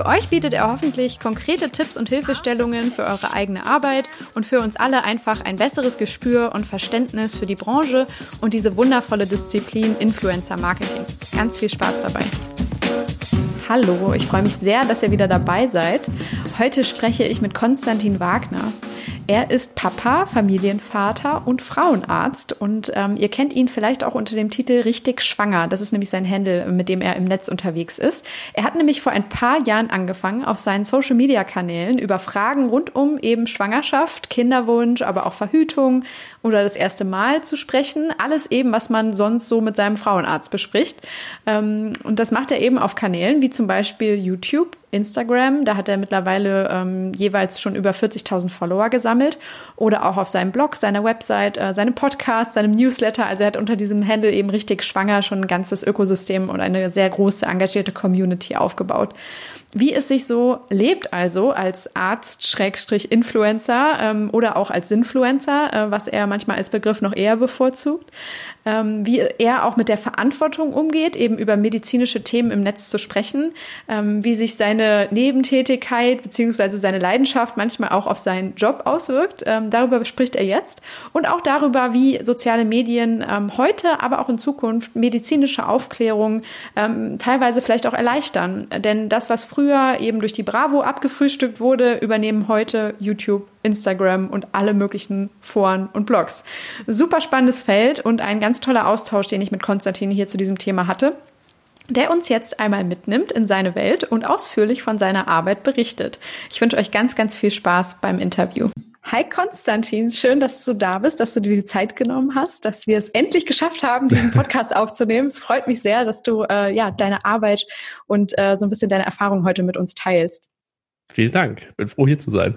Für euch bietet er hoffentlich konkrete Tipps und Hilfestellungen für eure eigene Arbeit und für uns alle einfach ein besseres Gespür und Verständnis für die Branche und diese wundervolle Disziplin Influencer Marketing. Ganz viel Spaß dabei. Hallo, ich freue mich sehr, dass ihr wieder dabei seid. Heute spreche ich mit Konstantin Wagner. Er ist Papa, Familienvater und Frauenarzt und ähm, ihr kennt ihn vielleicht auch unter dem Titel Richtig Schwanger. Das ist nämlich sein Handle, mit dem er im Netz unterwegs ist. Er hat nämlich vor ein paar Jahren angefangen, auf seinen Social-Media-Kanälen über Fragen rund um eben Schwangerschaft, Kinderwunsch, aber auch Verhütung oder das erste Mal zu sprechen. Alles eben, was man sonst so mit seinem Frauenarzt bespricht. Ähm, und das macht er eben auf Kanälen wie zum Beispiel YouTube, Instagram. Da hat er mittlerweile ähm, jeweils schon über 40.000 Follower gesammelt. Oder auch auf seinem Blog, seiner Website, äh, seinem Podcast, seinem Newsletter. Also er hat unter diesem Handle eben richtig schwanger schon ein ganzes Ökosystem und eine sehr große, engagierte Community aufgebaut. Wie es sich so lebt also als Arzt-Influencer ähm, oder auch als Sinfluencer, äh, was er manchmal als Begriff noch eher bevorzugt ähm, wie er auch mit der Verantwortung umgeht, eben über medizinische Themen im Netz zu sprechen, ähm, wie sich seine Nebentätigkeit beziehungsweise seine Leidenschaft manchmal auch auf seinen Job auswirkt. Ähm, darüber spricht er jetzt und auch darüber, wie soziale Medien ähm, heute, aber auch in Zukunft medizinische Aufklärung ähm, teilweise vielleicht auch erleichtern. Denn das, was früher eben durch die Bravo abgefrühstückt wurde, übernehmen heute YouTube Instagram und alle möglichen Foren und Blogs. Super spannendes Feld und ein ganz toller Austausch, den ich mit Konstantin hier zu diesem Thema hatte der uns jetzt einmal mitnimmt in seine Welt und ausführlich von seiner Arbeit berichtet. Ich wünsche euch ganz, ganz viel Spaß beim Interview. Hi Konstantin, schön, dass du da bist, dass du dir die Zeit genommen hast, dass wir es endlich geschafft haben, diesen Podcast aufzunehmen. Es freut mich sehr, dass du äh, ja deine Arbeit und äh, so ein bisschen deine Erfahrung heute mit uns teilst. Vielen Dank, bin froh hier zu sein.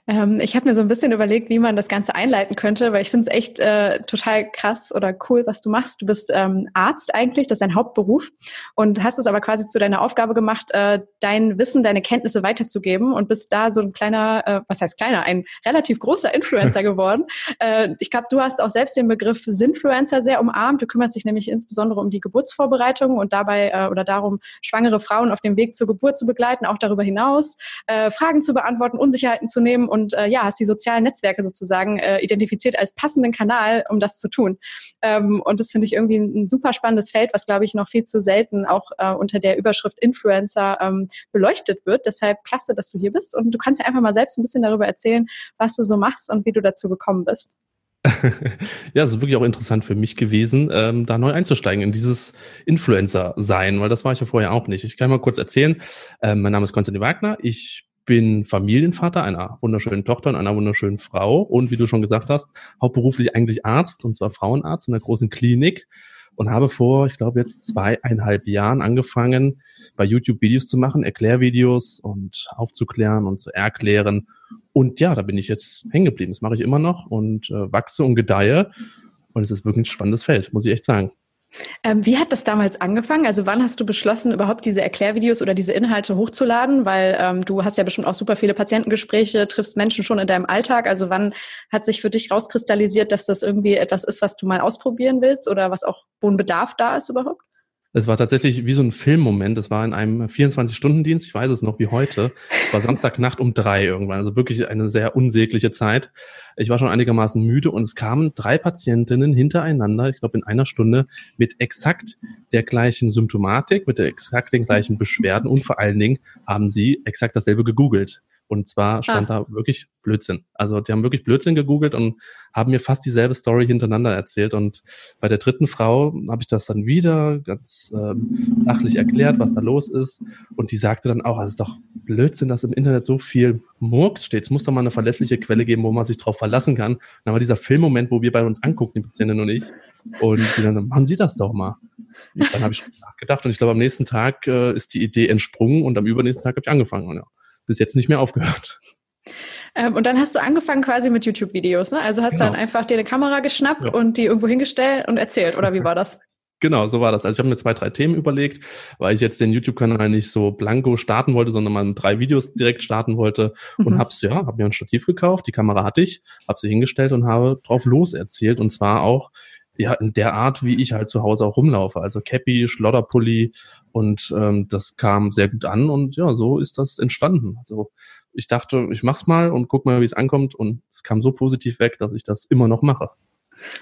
Ähm, ich habe mir so ein bisschen überlegt, wie man das Ganze einleiten könnte, weil ich finde es echt äh, total krass oder cool, was du machst. Du bist ähm, Arzt eigentlich, das ist dein Hauptberuf und hast es aber quasi zu deiner Aufgabe gemacht, äh, dein Wissen, deine Kenntnisse weiterzugeben und bist da so ein kleiner, äh, was heißt kleiner, ein relativ großer Influencer geworden. Äh, ich glaube, du hast auch selbst den Begriff Sinfluencer sehr umarmt. Du kümmerst dich nämlich insbesondere um die Geburtsvorbereitung und dabei äh, oder darum, schwangere Frauen auf dem Weg zur Geburt zu begleiten, auch darüber hinaus, äh, Fragen zu beantworten, Unsicherheiten zu nehmen und äh, ja, hast die sozialen Netzwerke sozusagen äh, identifiziert als passenden Kanal, um das zu tun. Ähm, und das finde ich irgendwie ein, super spannendes Feld, was, glaube ich, noch viel zu selten auch äh, unter der Überschrift Influencer ähm, beleuchtet wird. Deshalb klasse, dass du hier bist und du kannst ja einfach mal selbst ein bisschen darüber erzählen, was du so machst und wie du dazu gekommen bist. ja, es ist wirklich auch interessant für mich gewesen, ähm, da neu einzusteigen in dieses Influencer-Sein, weil das war ich ja vorher auch nicht. Ich kann mal kurz erzählen. Ähm, mein Name ist Konstantin Wagner. Ich bin Familienvater einer wunderschönen Tochter und einer wunderschönen Frau und wie du schon gesagt hast, hauptberuflich eigentlich Arzt und zwar Frauenarzt in einer großen Klinik und habe vor, ich glaube jetzt zweieinhalb Jahren angefangen, bei YouTube Videos zu machen, Erklärvideos und aufzuklären und zu erklären. Und ja, da bin ich jetzt hängen geblieben. Das mache ich immer noch und äh, wachse und gedeihe. Und es ist wirklich ein spannendes Feld, muss ich echt sagen. Ähm, wie hat das damals angefangen? Also wann hast du beschlossen, überhaupt diese Erklärvideos oder diese Inhalte hochzuladen? Weil ähm, du hast ja bestimmt auch super viele Patientengespräche, triffst Menschen schon in deinem Alltag. Also wann hat sich für dich rauskristallisiert, dass das irgendwie etwas ist, was du mal ausprobieren willst oder was auch, wo ein Bedarf da ist überhaupt? Es war tatsächlich wie so ein Filmmoment. Es war in einem 24-Stunden-Dienst, ich weiß es noch wie heute. Es war Samstagnacht um drei irgendwann, also wirklich eine sehr unsägliche Zeit. Ich war schon einigermaßen müde und es kamen drei Patientinnen hintereinander, ich glaube in einer Stunde, mit exakt der gleichen Symptomatik, mit der exakt den gleichen Beschwerden und vor allen Dingen haben sie exakt dasselbe gegoogelt. Und zwar stand ah. da wirklich Blödsinn. Also die haben wirklich Blödsinn gegoogelt und haben mir fast dieselbe Story hintereinander erzählt. Und bei der dritten Frau habe ich das dann wieder ganz ähm, sachlich erklärt, was da los ist. Und die sagte dann auch, es ist doch Blödsinn, dass im Internet so viel Murks steht, es muss doch mal eine verlässliche Quelle geben, wo man sich drauf verlassen kann. dann war dieser Filmmoment, wo wir bei uns angucken, die Patientin und ich, und sie dann, machen Sie das doch mal. Und dann habe ich nachgedacht und ich glaube, am nächsten Tag äh, ist die Idee entsprungen und am übernächsten Tag habe ich angefangen und ja, bis jetzt nicht mehr aufgehört. Ähm, und dann hast du angefangen quasi mit YouTube-Videos, ne? Also hast genau. dann einfach dir eine Kamera geschnappt ja. und die irgendwo hingestellt und erzählt, oder wie war das? Genau, so war das. Also ich habe mir zwei, drei Themen überlegt, weil ich jetzt den YouTube-Kanal nicht so blanko starten wollte, sondern mal drei Videos direkt starten wollte mhm. und hab's ja, habe mir ein Stativ gekauft, die Kamera hatte ich, habe sie hingestellt und habe drauf los erzählt und zwar auch ja in der Art, wie ich halt zu Hause auch rumlaufe, also Cappy, Schlodderpulli und ähm, das kam sehr gut an und ja, so ist das entstanden. Also ich dachte, ich mach's mal und guck mal, wie es ankommt und es kam so positiv weg, dass ich das immer noch mache.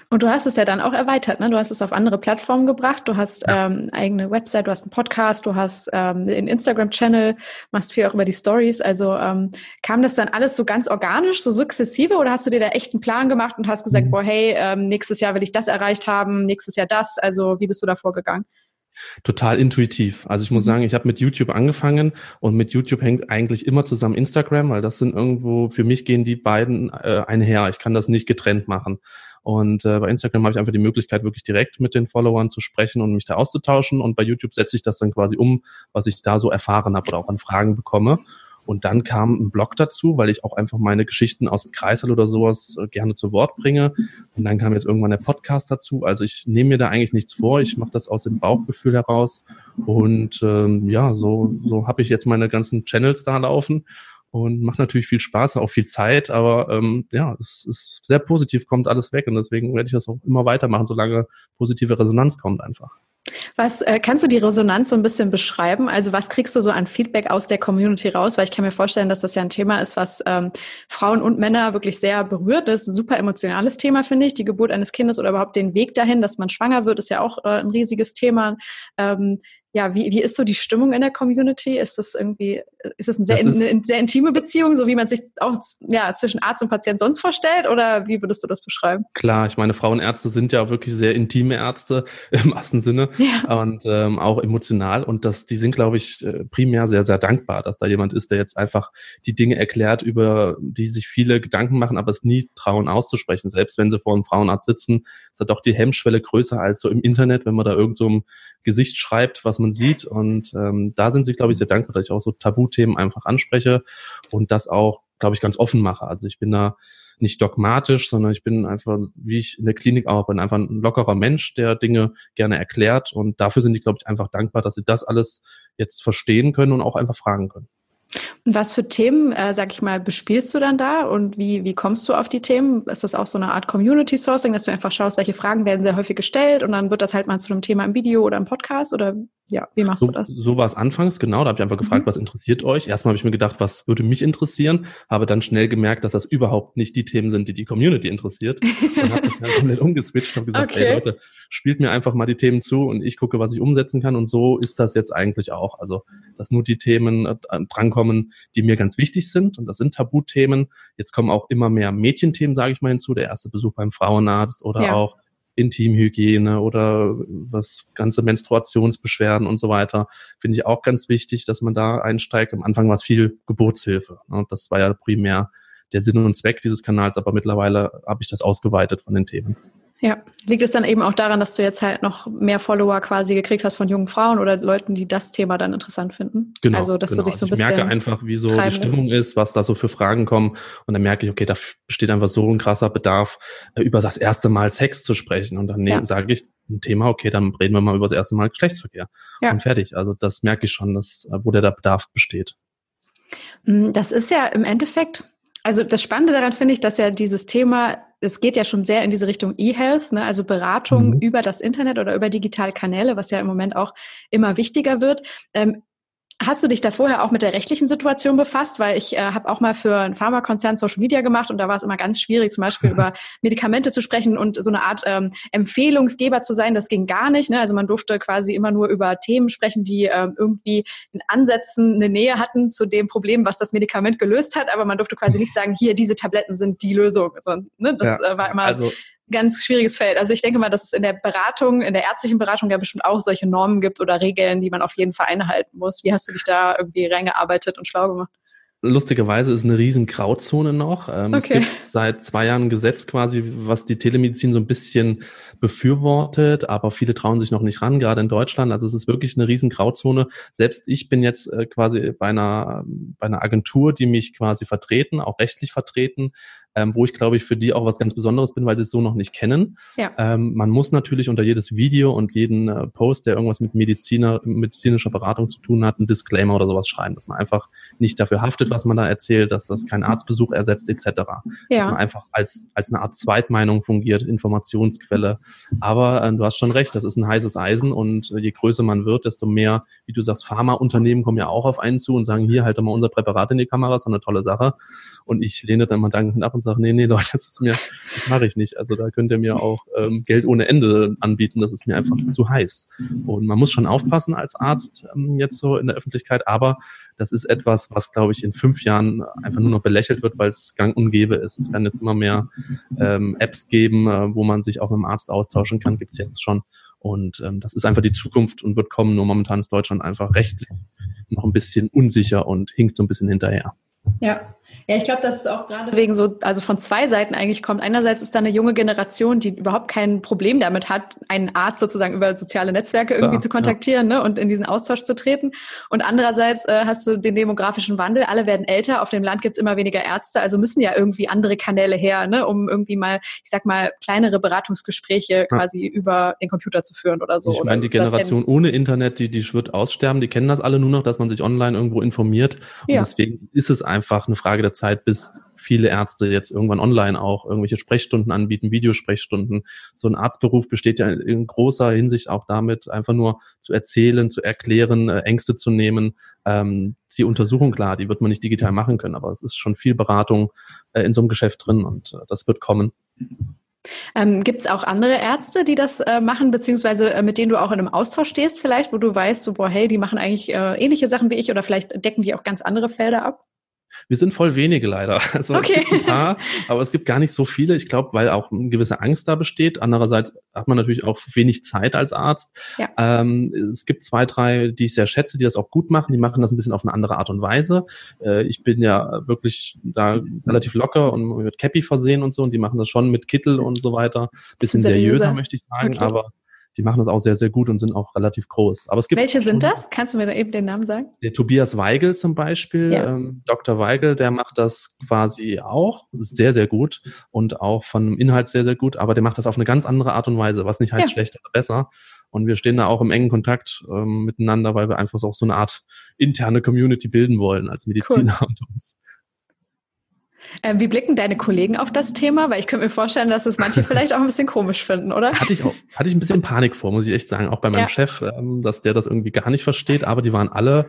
Und du hast es ja dann auch erweitert, ne? Du hast es auf andere Plattformen gebracht, du hast ja. ähm, eigene Website, du hast einen Podcast, du hast ähm, einen Instagram-Channel, machst viel auch über die Stories. Also ähm, kam das dann alles so ganz organisch, so sukzessive, oder hast du dir da echt einen Plan gemacht und hast gesagt, mhm. boah, hey, ähm, nächstes Jahr will ich das erreicht haben, nächstes Jahr das? Also wie bist du da vorgegangen? Total intuitiv. Also ich muss mhm. sagen, ich habe mit YouTube angefangen und mit YouTube hängt eigentlich immer zusammen Instagram, weil das sind irgendwo, für mich gehen die beiden äh, einher. Ich kann das nicht getrennt machen. Und äh, bei Instagram habe ich einfach die Möglichkeit, wirklich direkt mit den Followern zu sprechen und mich da auszutauschen. Und bei YouTube setze ich das dann quasi um, was ich da so erfahren habe oder auch an Fragen bekomme. Und dann kam ein Blog dazu, weil ich auch einfach meine Geschichten aus dem Kreisel oder sowas äh, gerne zu Wort bringe. Und dann kam jetzt irgendwann der Podcast dazu. Also ich nehme mir da eigentlich nichts vor. Ich mache das aus dem Bauchgefühl heraus. Und ähm, ja, so, so habe ich jetzt meine ganzen Channels da laufen und macht natürlich viel Spaß, auch viel Zeit, aber ähm, ja, es ist sehr positiv, kommt alles weg und deswegen werde ich das auch immer weitermachen, solange positive Resonanz kommt einfach. Was äh, kannst du die Resonanz so ein bisschen beschreiben? Also was kriegst du so an Feedback aus der Community raus? Weil ich kann mir vorstellen, dass das ja ein Thema ist, was ähm, Frauen und Männer wirklich sehr berührt. Ist ein super emotionales Thema, finde ich. Die Geburt eines Kindes oder überhaupt den Weg dahin, dass man schwanger wird, ist ja auch äh, ein riesiges Thema. Ähm, ja, wie, wie ist so die Stimmung in der Community? Ist das irgendwie, ist das, ein sehr, das eine sehr intime Beziehung, so wie man sich auch ja, zwischen Arzt und Patient sonst vorstellt? Oder wie würdest du das beschreiben? Klar, ich meine, Frauenärzte sind ja auch wirklich sehr intime Ärzte im ersten Sinne ja. und ähm, auch emotional. Und das, die sind, glaube ich, äh, primär sehr, sehr dankbar, dass da jemand ist, der jetzt einfach die Dinge erklärt, über die sich viele Gedanken machen, aber es nie trauen auszusprechen. Selbst wenn sie vor einem Frauenarzt sitzen, ist da doch die Hemmschwelle größer als so im Internet, wenn man da irgend so ein Gesicht schreibt, was man sieht. Und ähm, da sind sie, glaube ich, sehr dankbar, dass ich auch so Tabuthemen einfach anspreche und das auch, glaube ich, ganz offen mache. Also ich bin da nicht dogmatisch, sondern ich bin einfach, wie ich in der Klinik auch bin, einfach ein lockerer Mensch, der Dinge gerne erklärt. Und dafür sind die, glaube ich, einfach dankbar, dass sie das alles jetzt verstehen können und auch einfach fragen können. Und was für Themen, äh, sag ich mal, bespielst du dann da und wie, wie kommst du auf die Themen? Ist das auch so eine Art Community Sourcing, dass du einfach schaust, welche Fragen werden sehr häufig gestellt und dann wird das halt mal zu einem Thema im Video oder im Podcast oder ja, wie machst so, du das? So war es anfangs, genau. Da habe ich einfach gefragt, mhm. was interessiert euch? Erstmal habe ich mir gedacht, was würde mich interessieren, habe dann schnell gemerkt, dass das überhaupt nicht die Themen sind, die die Community interessiert. und habe das dann komplett umgeswitcht und gesagt, okay. ey Leute, spielt mir einfach mal die Themen zu und ich gucke, was ich umsetzen kann. Und so ist das jetzt eigentlich auch. Also, dass nur die Themen äh, drankommen, die mir ganz wichtig sind. Und das sind Tabuthemen. Jetzt kommen auch immer mehr Mädchenthemen, sage ich mal, hinzu. Der erste Besuch beim Frauenarzt oder ja. auch Intimhygiene oder was ganze Menstruationsbeschwerden und so weiter, finde ich auch ganz wichtig, dass man da einsteigt. Am Anfang war es viel Geburtshilfe. Ne? Das war ja primär der Sinn und Zweck dieses Kanals, aber mittlerweile habe ich das ausgeweitet von den Themen. Ja, liegt es dann eben auch daran, dass du jetzt halt noch mehr Follower quasi gekriegt hast von jungen Frauen oder Leuten, die das Thema dann interessant finden? Genau. Also, dass genau. du dich so ein bisschen. Ich merke einfach, wie so die Stimmung ist. ist, was da so für Fragen kommen. Und dann merke ich, okay, da besteht einfach so ein krasser Bedarf, äh, über das erste Mal Sex zu sprechen. Und dann ja. sage ich ein Thema, okay, dann reden wir mal über das erste Mal Geschlechtsverkehr. Ja. Und fertig. Also, das merke ich schon, dass, äh, wo der Bedarf besteht. Mm, das ist ja im Endeffekt, also das Spannende daran finde ich, dass ja dieses Thema es geht ja schon sehr in diese Richtung E-Health, ne? also Beratung mhm. über das Internet oder über digitale Kanäle, was ja im Moment auch immer wichtiger wird. Ähm, Hast du dich da vorher auch mit der rechtlichen Situation befasst? Weil ich äh, habe auch mal für einen Pharmakonzern Social Media gemacht und da war es immer ganz schwierig, zum Beispiel über Medikamente zu sprechen und so eine Art ähm, Empfehlungsgeber zu sein. Das ging gar nicht. Ne? Also man durfte quasi immer nur über Themen sprechen, die ähm, irgendwie in Ansätzen eine Nähe hatten zu dem Problem, was das Medikament gelöst hat. Aber man durfte quasi nicht sagen, hier, diese Tabletten sind die Lösung. Also, ne? Das ja, äh, war immer also ganz schwieriges Feld. Also ich denke mal, dass es in der Beratung, in der ärztlichen Beratung ja bestimmt auch solche Normen gibt oder Regeln, die man auf jeden Fall einhalten muss. Wie hast du dich da irgendwie reingearbeitet und schlau gemacht? lustigerweise ist eine riesen Grauzone noch. Ähm, okay. Es gibt seit zwei Jahren ein Gesetz quasi, was die Telemedizin so ein bisschen befürwortet, aber viele trauen sich noch nicht ran, gerade in Deutschland. Also es ist wirklich eine riesen Grauzone. Selbst ich bin jetzt äh, quasi bei einer, bei einer Agentur, die mich quasi vertreten, auch rechtlich vertreten, ähm, wo ich glaube ich für die auch was ganz Besonderes bin, weil sie es so noch nicht kennen. Ja. Ähm, man muss natürlich unter jedes Video und jeden äh, Post, der irgendwas mit Mediziner, medizinischer Beratung zu tun hat, einen Disclaimer oder sowas schreiben, dass man einfach nicht dafür haftet, was man da erzählt, dass das kein Arztbesuch ersetzt etc. Ja. Dass man einfach als, als eine Art Zweitmeinung fungiert, Informationsquelle. Aber äh, du hast schon recht, das ist ein heißes Eisen und äh, je größer man wird, desto mehr, wie du sagst, Pharmaunternehmen kommen ja auch auf einen zu und sagen, hier, halt doch mal unser Präparat in die Kamera, ist eine tolle Sache. Und ich lehne dann mal dankend ab und sage, nee, nee, Leute, das ist mir, das mache ich nicht. Also da könnt ihr mir auch ähm, Geld ohne Ende anbieten, das ist mir einfach zu heiß. Und man muss schon aufpassen als Arzt ähm, jetzt so in der Öffentlichkeit, aber das ist etwas, was, glaube ich, in fünf Jahren einfach nur noch belächelt wird, weil es gang und gäbe ist. Es werden jetzt immer mehr ähm, Apps geben, äh, wo man sich auch mit dem Arzt austauschen kann, gibt's jetzt schon. Und ähm, das ist einfach die Zukunft und wird kommen. Nur momentan ist Deutschland einfach rechtlich noch ein bisschen unsicher und hinkt so ein bisschen hinterher. Ja, ja, ich glaube, dass es auch gerade wegen so, also von zwei Seiten eigentlich kommt. Einerseits ist da eine junge Generation, die überhaupt kein Problem damit hat, einen Arzt sozusagen über soziale Netzwerke irgendwie ja, zu kontaktieren ja. ne, und in diesen Austausch zu treten. Und andererseits äh, hast du den demografischen Wandel. Alle werden älter, auf dem Land gibt es immer weniger Ärzte, also müssen ja irgendwie andere Kanäle her, ne, um irgendwie mal, ich sag mal, kleinere Beratungsgespräche ja. quasi über den Computer zu führen oder so. Ich meine, die Generation ohne Internet, die, die wird aussterben, die kennen das alle nur noch, dass man sich online irgendwo informiert. Und deswegen ist es einfach eine Frage der Zeit, bis viele Ärzte jetzt irgendwann online auch irgendwelche Sprechstunden anbieten, Videosprechstunden. So ein Arztberuf besteht ja in großer Hinsicht auch damit, einfach nur zu erzählen, zu erklären, äh, Ängste zu nehmen. Ähm, die Untersuchung, klar, die wird man nicht digital machen können, aber es ist schon viel Beratung äh, in so einem Geschäft drin und äh, das wird kommen. Ähm, Gibt es auch andere Ärzte, die das äh, machen, beziehungsweise äh, mit denen du auch in einem Austausch stehst, vielleicht, wo du weißt, so, boah, hey, die machen eigentlich äh, ähnliche Sachen wie ich oder vielleicht decken die auch ganz andere Felder ab? Wir sind voll wenige leider. Also okay. Es paar, aber es gibt gar nicht so viele. Ich glaube, weil auch eine gewisse Angst da besteht. Andererseits hat man natürlich auch wenig Zeit als Arzt. Ja. Ähm, es gibt zwei, drei, die ich sehr schätze, die das auch gut machen. Die machen das ein bisschen auf eine andere Art und Weise. Äh, ich bin ja wirklich da relativ locker und mit Cappy versehen und so. Und die machen das schon mit Kittel und so weiter. Bisschen seriöser, seriöser möchte ich sagen. Okay. Aber die machen das auch sehr, sehr gut und sind auch relativ groß. Aber es gibt Welche sind das? Kannst du mir da eben den Namen sagen? Der Tobias Weigel zum Beispiel, ja. ähm, Dr. Weigel, der macht das quasi auch sehr, sehr gut und auch von Inhalt sehr, sehr gut, aber der macht das auf eine ganz andere Art und Weise, was nicht heißt ja. schlecht oder besser. Und wir stehen da auch im engen Kontakt ähm, miteinander, weil wir einfach so auch so eine Art interne Community bilden wollen als Mediziner cool. und uns. Ähm, wie blicken deine Kollegen auf das Thema? Weil ich könnte mir vorstellen, dass es manche vielleicht auch ein bisschen komisch finden, oder? Hatte ich auch, hatte ich ein bisschen Panik vor, muss ich echt sagen, auch bei meinem ja. Chef, ähm, dass der das irgendwie gar nicht versteht, aber die waren alle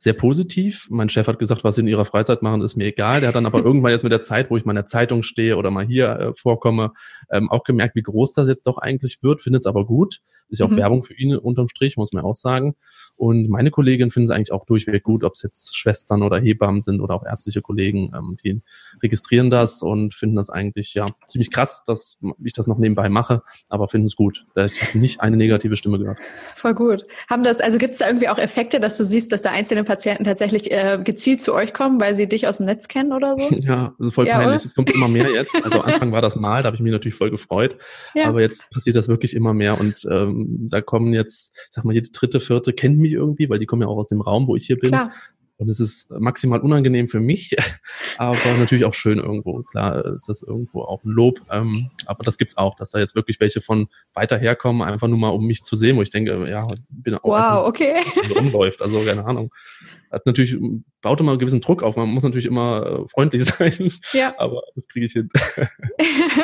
sehr positiv. Mein Chef hat gesagt, was sie in ihrer Freizeit machen, ist mir egal. Der hat dann aber irgendwann jetzt mit der Zeit, wo ich mal in der Zeitung stehe oder mal hier äh, vorkomme, ähm, auch gemerkt, wie groß das jetzt doch eigentlich wird, findet es aber gut. Ist ja auch mhm. Werbung für ihn unterm Strich, muss man auch sagen. Und meine Kolleginnen finden es eigentlich auch durchweg gut, ob es jetzt Schwestern oder Hebammen sind oder auch ärztliche Kollegen, ähm, die registrieren das und finden das eigentlich ja ziemlich krass, dass ich das noch nebenbei mache, aber finden es gut. Ich habe nicht eine negative Stimme gehört. Voll gut. Haben das, also gibt es da irgendwie auch Effekte, dass du siehst, dass da einzelne Patienten tatsächlich äh, gezielt zu euch kommen, weil sie dich aus dem Netz kennen oder so? Ja, das ist voll ja, peinlich. Es kommt immer mehr jetzt. Also Anfang war das mal, da habe ich mich natürlich voll gefreut. Ja. Aber jetzt passiert das wirklich immer mehr und ähm, da kommen jetzt, ich sag mal, jede dritte, vierte kennt mich irgendwie, weil die kommen ja auch aus dem Raum, wo ich hier bin. Klar. Und es ist maximal unangenehm für mich, aber natürlich auch schön irgendwo. Klar ist das irgendwo auch ein Lob. Ähm, aber das gibt's auch, dass da jetzt wirklich welche von weiter herkommen, einfach nur mal um mich zu sehen, wo ich denke, ja, bin auch wow, okay. rumläuft. Also keine Ahnung hat natürlich, baut immer einen gewissen Druck auf. Man muss natürlich immer äh, freundlich sein. Ja. Aber das kriege ich hin.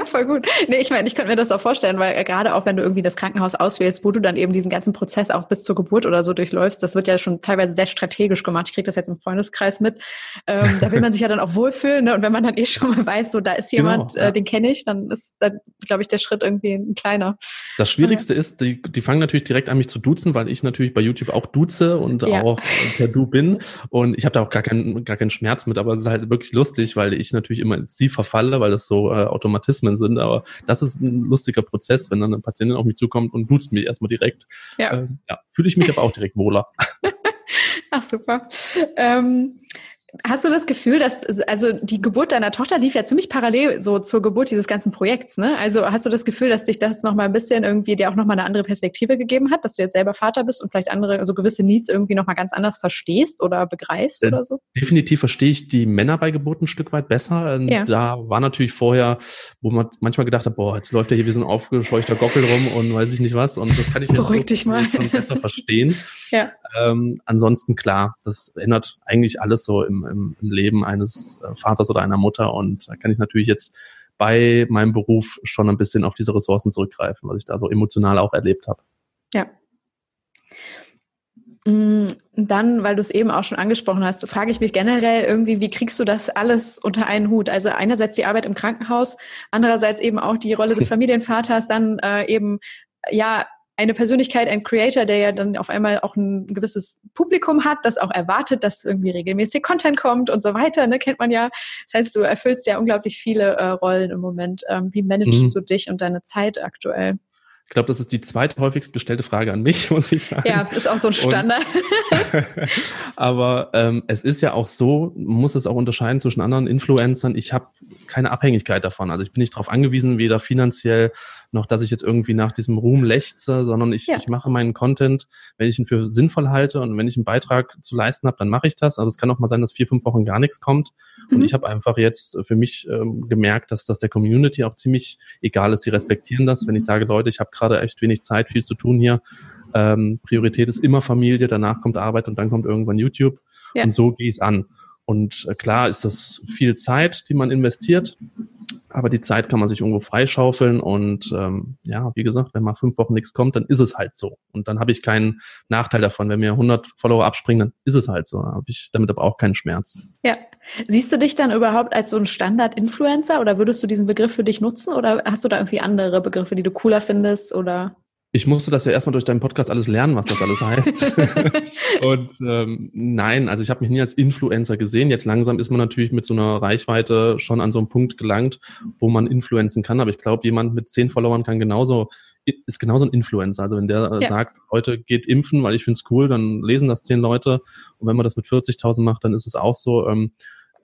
Voll gut. Nee, ich meine, ich könnte mir das auch vorstellen, weil äh, gerade auch wenn du irgendwie das Krankenhaus auswählst, wo du dann eben diesen ganzen Prozess auch bis zur Geburt oder so durchläufst, das wird ja schon teilweise sehr strategisch gemacht. Ich kriege das jetzt im Freundeskreis mit. Ähm, da will man sich ja dann auch wohlfühlen. Ne? Und wenn man dann eh schon mal weiß, so da ist genau, jemand, genau, ja. äh, den kenne ich, dann ist dann, glaube ich, der Schritt irgendwie ein kleiner. Das Schwierigste ja. ist, die, die fangen natürlich direkt an mich zu duzen, weil ich natürlich bei YouTube auch duze und ja. auch per Du bin. Und ich habe da auch gar keinen, gar keinen Schmerz mit, aber es ist halt wirklich lustig, weil ich natürlich immer in sie verfalle, weil das so äh, Automatismen sind. Aber das ist ein lustiger Prozess, wenn dann eine Patientin auf mich zukommt und duzt mich erstmal direkt. Ja, äh, ja fühle ich mich aber auch direkt wohler. Ach super. Ähm, Hast du das Gefühl, dass also die Geburt deiner Tochter lief ja ziemlich parallel so zur Geburt dieses ganzen Projekts, ne? Also hast du das Gefühl, dass dich das noch mal ein bisschen irgendwie dir auch noch mal eine andere Perspektive gegeben hat, dass du jetzt selber Vater bist und vielleicht andere also gewisse Needs irgendwie noch mal ganz anders verstehst oder begreifst äh, oder so? Definitiv verstehe ich die Männer bei Geburt ein Stück weit besser. Ähm, ja. Da war natürlich vorher, wo man manchmal gedacht hat, boah, jetzt läuft er hier wie so ein aufgescheuchter Gockel rum und weiß ich nicht was und das kann ich jetzt Beruhig dich mal. besser verstehen. ja. Ähm, ansonsten klar, das ändert eigentlich alles so im, im, im Leben eines äh, Vaters oder einer Mutter. Und da kann ich natürlich jetzt bei meinem Beruf schon ein bisschen auf diese Ressourcen zurückgreifen, was ich da so emotional auch erlebt habe. Ja. Mm, dann, weil du es eben auch schon angesprochen hast, frage ich mich generell irgendwie, wie kriegst du das alles unter einen Hut? Also einerseits die Arbeit im Krankenhaus, andererseits eben auch die Rolle des Familienvaters, dann äh, eben ja eine Persönlichkeit, ein Creator, der ja dann auf einmal auch ein gewisses Publikum hat, das auch erwartet, dass irgendwie regelmäßig Content kommt und so weiter, ne, kennt man ja. Das heißt, du erfüllst ja unglaublich viele äh, Rollen im Moment. Ähm, wie managst mhm. du dich und deine Zeit aktuell? Ich glaube, das ist die zweithäufigst gestellte Frage an mich, muss ich sagen. Ja, ist auch so ein Standard. aber ähm, es ist ja auch so, man muss es auch unterscheiden zwischen anderen Influencern. Ich habe keine Abhängigkeit davon. Also ich bin nicht darauf angewiesen, weder finanziell noch, dass ich jetzt irgendwie nach diesem Ruhm lechze, sondern ich, ja. ich mache meinen Content, wenn ich ihn für sinnvoll halte und wenn ich einen Beitrag zu leisten habe, dann mache ich das. Also es kann auch mal sein, dass vier, fünf Wochen gar nichts kommt. Mhm. Und ich habe einfach jetzt für mich ähm, gemerkt, dass das der Community auch ziemlich egal ist. Die respektieren das, wenn ich sage, Leute, ich habe gerade echt wenig Zeit, viel zu tun hier. Ähm, Priorität ist immer Familie, danach kommt Arbeit und dann kommt irgendwann YouTube. Ja. Und so gehe ich es an. Und äh, klar ist das viel Zeit, die man investiert, aber die Zeit kann man sich irgendwo freischaufeln und ähm, ja, wie gesagt, wenn mal fünf Wochen nichts kommt, dann ist es halt so. Und dann habe ich keinen Nachteil davon. Wenn mir 100 Follower abspringen, dann ist es halt so. Dann habe ich damit aber auch keinen Schmerz. Ja. Siehst du dich dann überhaupt als so ein Standard-Influencer oder würdest du diesen Begriff für dich nutzen oder hast du da irgendwie andere Begriffe, die du cooler findest oder? Ich musste das ja erstmal durch deinen Podcast alles lernen, was das alles heißt. und ähm, nein, also ich habe mich nie als Influencer gesehen. Jetzt langsam ist man natürlich mit so einer Reichweite schon an so einen Punkt gelangt, wo man influenzen kann. Aber ich glaube, jemand mit zehn Followern kann genauso ist genauso ein Influencer. Also wenn der äh, ja. sagt, Leute geht impfen, weil ich finde es cool, dann lesen das zehn Leute. Und wenn man das mit 40.000 macht, dann ist es auch so. Ähm,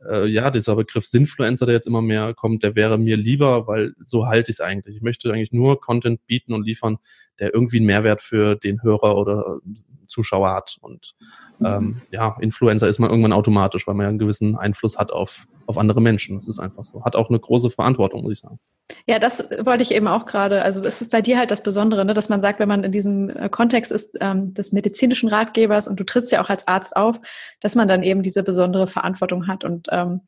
äh, ja, dieser Begriff Sinfluencer, der jetzt immer mehr kommt, der wäre mir lieber, weil so halte ich es eigentlich. Ich möchte eigentlich nur Content bieten und liefern, der irgendwie einen Mehrwert für den Hörer oder Zuschauer hat. Und ähm, ja, Influencer ist man irgendwann automatisch, weil man ja einen gewissen Einfluss hat auf, auf andere Menschen. Das ist einfach so. Hat auch eine große Verantwortung, muss ich sagen. Ja, das wollte ich eben auch gerade. Also es ist bei dir halt das Besondere, ne, dass man sagt, wenn man in diesem äh, Kontext ist ähm, des medizinischen Ratgebers und du trittst ja auch als Arzt auf, dass man dann eben diese besondere Verantwortung hat. Und ähm,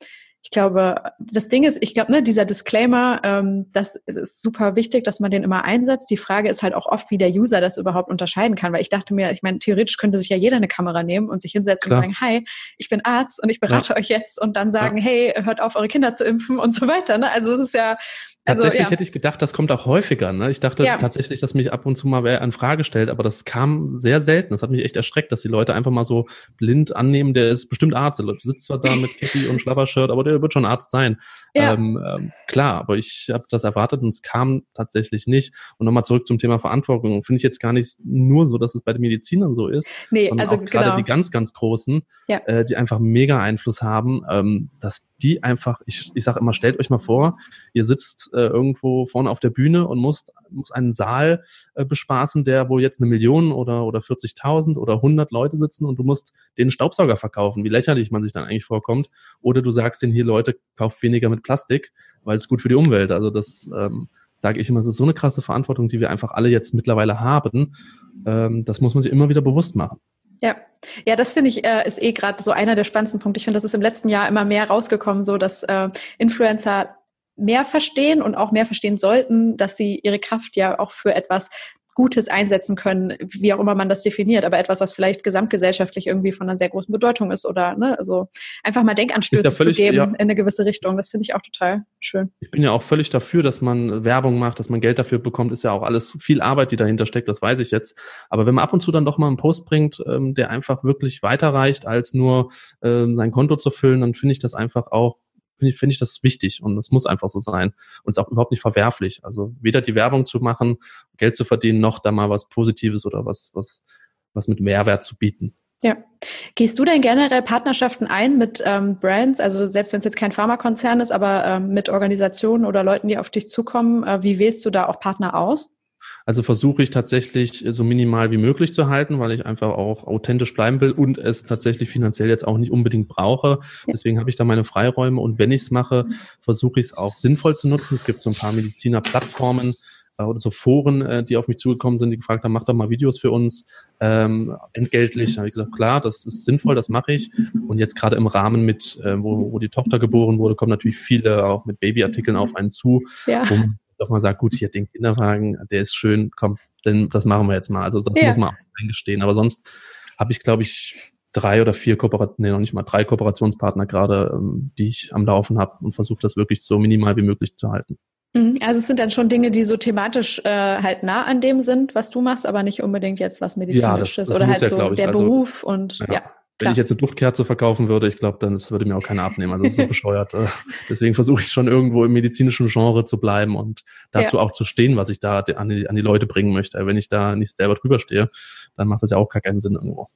ich glaube, das Ding ist, ich glaube, ne, dieser Disclaimer, ähm, das ist super wichtig, dass man den immer einsetzt. Die Frage ist halt auch oft, wie der User das überhaupt unterscheiden kann, weil ich dachte mir, ich meine, theoretisch könnte sich ja jeder eine Kamera nehmen und sich hinsetzen Klar. und sagen, hi, ich bin Arzt und ich berate ja. euch jetzt und dann sagen, ja. hey, hört auf, eure Kinder zu impfen und so weiter. Ne? Also es ist ja, also, tatsächlich ja. hätte ich gedacht, das kommt auch häufiger. Ne? Ich dachte ja. tatsächlich, dass mich ab und zu mal wer an Frage stellt, aber das kam sehr selten. Das hat mich echt erschreckt, dass die Leute einfach mal so blind annehmen, der ist bestimmt Arzt. Der sitzt zwar da mit Cappy und Schlappershirt, aber der wird schon Arzt sein. Ja. Ähm, ähm, klar, aber ich habe das erwartet und es kam tatsächlich nicht. Und nochmal zurück zum Thema Verantwortung. Finde ich jetzt gar nicht nur so, dass es bei den Medizinern so ist, nee, sondern also auch gerade genau. die ganz, ganz Großen, ja. äh, die einfach mega Einfluss haben, ähm, dass die einfach, ich, ich sage immer, stellt euch mal vor, ihr sitzt äh, irgendwo vorne auf der Bühne und musst, muss einen Saal äh, bespaßen, der wo jetzt eine Million oder, oder 40.000 oder 100 Leute sitzen und du musst den Staubsauger verkaufen, wie lächerlich man sich dann eigentlich vorkommt. Oder du sagst denen hier, Leute, kauft weniger mit Plastik, weil es gut für die Umwelt. Also das ähm, sage ich immer, es ist so eine krasse Verantwortung, die wir einfach alle jetzt mittlerweile haben. Ähm, das muss man sich immer wieder bewusst machen. Ja, ja, das finde ich äh, ist eh gerade so einer der spannendsten Punkte. Ich finde, das ist im letzten Jahr immer mehr rausgekommen, so dass äh, Influencer mehr verstehen und auch mehr verstehen sollten, dass sie ihre Kraft ja auch für etwas Gutes einsetzen können, wie auch immer man das definiert, aber etwas, was vielleicht gesamtgesellschaftlich irgendwie von einer sehr großen Bedeutung ist oder ne, also einfach mal Denkanstöße völlig, zu geben ja. in eine gewisse Richtung. Das finde ich auch total schön. Ich bin ja auch völlig dafür, dass man Werbung macht, dass man Geld dafür bekommt, ist ja auch alles viel Arbeit, die dahinter steckt, das weiß ich jetzt. Aber wenn man ab und zu dann doch mal einen Post bringt, ähm, der einfach wirklich weiterreicht, als nur ähm, sein Konto zu füllen, dann finde ich das einfach auch finde ich, finde ich das wichtig und es muss einfach so sein und es ist auch überhaupt nicht verwerflich. Also weder die Werbung zu machen, Geld zu verdienen, noch da mal was Positives oder was, was, was mit Mehrwert zu bieten. Ja. Gehst du denn generell Partnerschaften ein mit ähm, Brands, also selbst wenn es jetzt kein Pharmakonzern ist, aber ähm, mit Organisationen oder Leuten, die auf dich zukommen, äh, wie wählst du da auch Partner aus? Also versuche ich tatsächlich so minimal wie möglich zu halten, weil ich einfach auch authentisch bleiben will und es tatsächlich finanziell jetzt auch nicht unbedingt brauche. Deswegen habe ich da meine Freiräume und wenn ich es mache, versuche ich es auch sinnvoll zu nutzen. Es gibt so ein paar Mediziner-Plattformen, äh, oder so Foren, äh, die auf mich zugekommen sind, die gefragt haben, mach doch mal Videos für uns, ähm, entgeltlich. Da habe ich gesagt, klar, das ist sinnvoll, das mache ich. Und jetzt gerade im Rahmen mit, äh, wo, wo die Tochter geboren wurde, kommen natürlich viele auch mit Babyartikeln auf einen zu, ja. man doch mal sagt, gut, hier den Kinderwagen, der ist schön, komm, denn das machen wir jetzt mal. Also das ja. muss man auch eingestehen. Aber sonst habe ich, glaube ich, drei oder vier Kooperationen, nee, noch nicht mal drei Kooperationspartner gerade, ähm, die ich am Laufen habe und versuche das wirklich so minimal wie möglich zu halten. Mhm. Also es sind dann schon Dinge, die so thematisch äh, halt nah an dem sind, was du machst, aber nicht unbedingt jetzt was medizinisches ja, das, das oder halt ja, so der also, Beruf und ja. ja wenn ich jetzt eine Duftkerze verkaufen würde, ich glaube, dann das würde mir auch keiner abnehmen. Also das ist so bescheuert. Äh. Deswegen versuche ich schon irgendwo im medizinischen Genre zu bleiben und dazu ja. auch zu stehen, was ich da an die, an die Leute bringen möchte. Wenn ich da nicht selber drüber stehe, dann macht das ja auch gar keinen Sinn irgendwo.